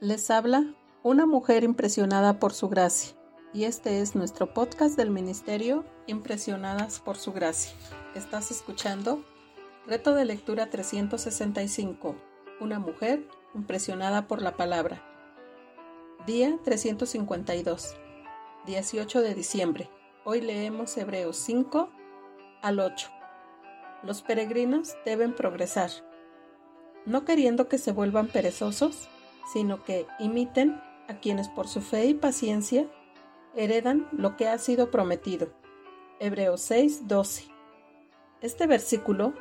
Les habla una mujer impresionada por su gracia y este es nuestro podcast del Ministerio Impresionadas por su gracia. Estás escuchando Reto de Lectura 365. Una mujer impresionada por la palabra. Día 352. 18 de diciembre. Hoy leemos Hebreos 5 al 8. Los peregrinos deben progresar, no queriendo que se vuelvan perezosos, sino que imiten a quienes por su fe y paciencia heredan lo que ha sido prometido. Hebreos 6, 12. Este versículo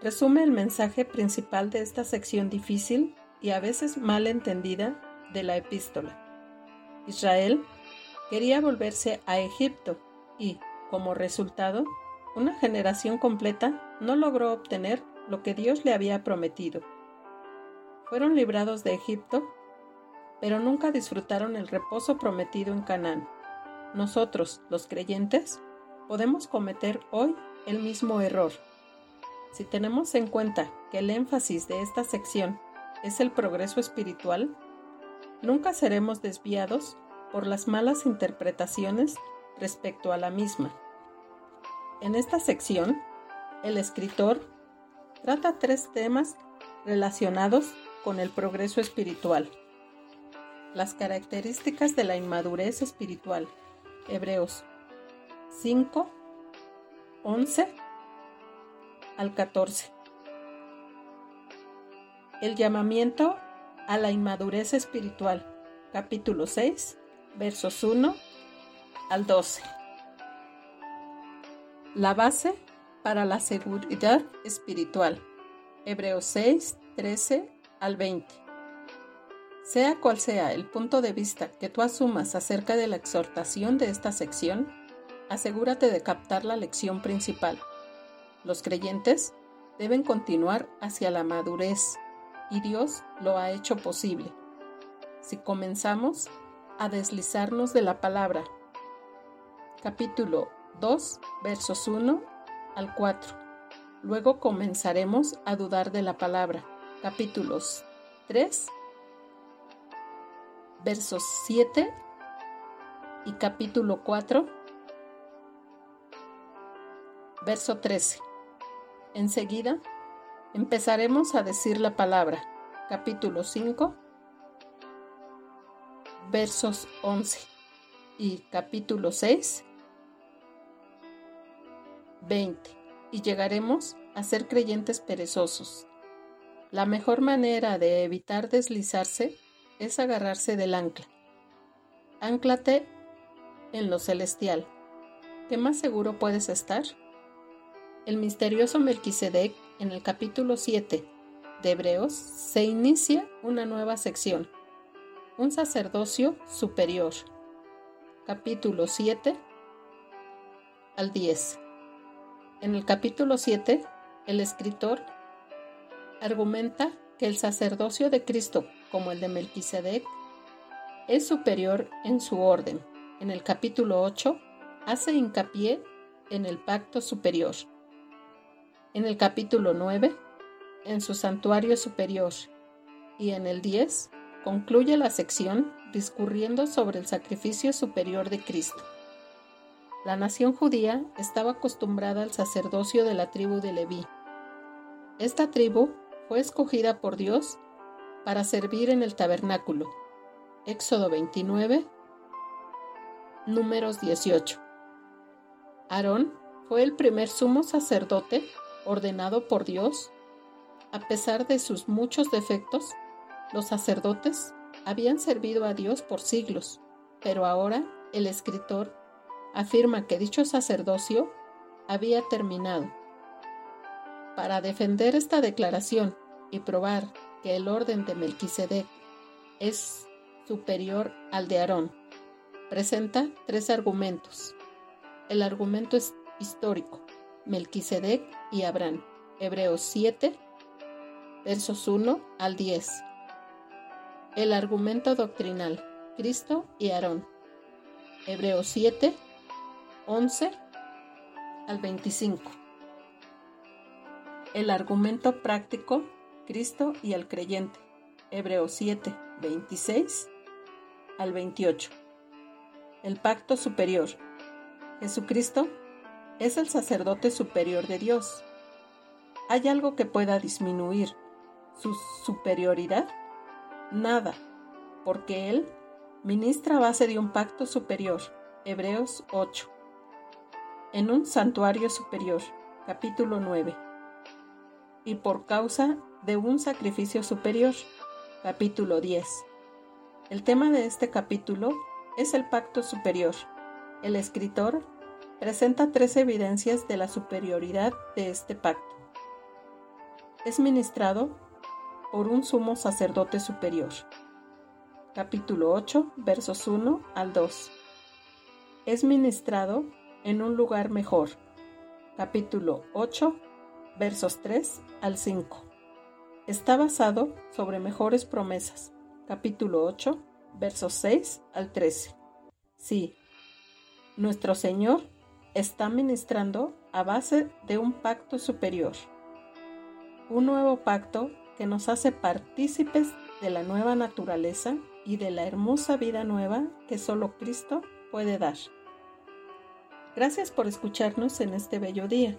resume el mensaje principal de esta sección difícil y a veces mal entendida de la epístola. Israel quería volverse a Egipto y, como resultado, una generación completa no logró obtener lo que Dios le había prometido. Fueron librados de Egipto, pero nunca disfrutaron el reposo prometido en Canaán. Nosotros, los creyentes, podemos cometer hoy el mismo error. Si tenemos en cuenta que el énfasis de esta sección es el progreso espiritual, nunca seremos desviados por las malas interpretaciones respecto a la misma. En esta sección, el escritor trata tres temas relacionados con el progreso espiritual. Las características de la inmadurez espiritual. Hebreos 5, 11 al 14. El llamamiento a la inmadurez espiritual. Capítulo 6, versos 1 al 12. La base para la seguridad espiritual. Hebreos 6, 13 al 20. Sea cual sea el punto de vista que tú asumas acerca de la exhortación de esta sección, asegúrate de captar la lección principal. Los creyentes deben continuar hacia la madurez y Dios lo ha hecho posible. Si comenzamos a deslizarnos de la palabra. Capítulo 2, versos 1 al 4. Luego comenzaremos a dudar de la palabra capítulos 3, versos 7 y capítulo 4, verso 13. Enseguida empezaremos a decir la palabra, capítulo 5, versos 11 y capítulo 6, 20. Y llegaremos a ser creyentes perezosos, la mejor manera de evitar deslizarse es agarrarse del ancla. Ánclate en lo celestial. ¿Qué más seguro puedes estar? El misterioso Melquisedec, en el capítulo 7 de Hebreos, se inicia una nueva sección, un sacerdocio superior. Capítulo 7 al 10. En el capítulo 7, el escritor argumenta que el sacerdocio de Cristo, como el de Melquisedec, es superior en su orden. En el capítulo 8 hace hincapié en el pacto superior. En el capítulo 9, en su santuario superior. Y en el 10 concluye la sección discurriendo sobre el sacrificio superior de Cristo. La nación judía estaba acostumbrada al sacerdocio de la tribu de Leví. Esta tribu fue escogida por Dios para servir en el tabernáculo. Éxodo 29, números 18. Aarón fue el primer sumo sacerdote ordenado por Dios. A pesar de sus muchos defectos, los sacerdotes habían servido a Dios por siglos, pero ahora el escritor afirma que dicho sacerdocio había terminado para defender esta declaración y probar que el orden de Melquisedec es superior al de Aarón, presenta tres argumentos. El argumento histórico, Melquisedec y Abraham, Hebreos 7, versos 1 al 10. El argumento doctrinal, Cristo y Aarón, Hebreos 7, 11 al 25. El argumento práctico, Cristo y el creyente. Hebreos 7, 26 al 28. El pacto superior. Jesucristo es el sacerdote superior de Dios. ¿Hay algo que pueda disminuir su superioridad? Nada, porque Él ministra a base de un pacto superior. Hebreos 8. En un santuario superior. Capítulo 9. Y por causa de un sacrificio superior. Capítulo 10. El tema de este capítulo es el pacto superior. El escritor presenta tres evidencias de la superioridad de este pacto. Es ministrado por un sumo sacerdote superior. Capítulo 8, versos 1 al 2. Es ministrado en un lugar mejor. Capítulo 8, versos 3 al 5. Está basado sobre mejores promesas. Capítulo 8, versos 6 al 13. Sí, nuestro Señor está ministrando a base de un pacto superior. Un nuevo pacto que nos hace partícipes de la nueva naturaleza y de la hermosa vida nueva que solo Cristo puede dar. Gracias por escucharnos en este bello día.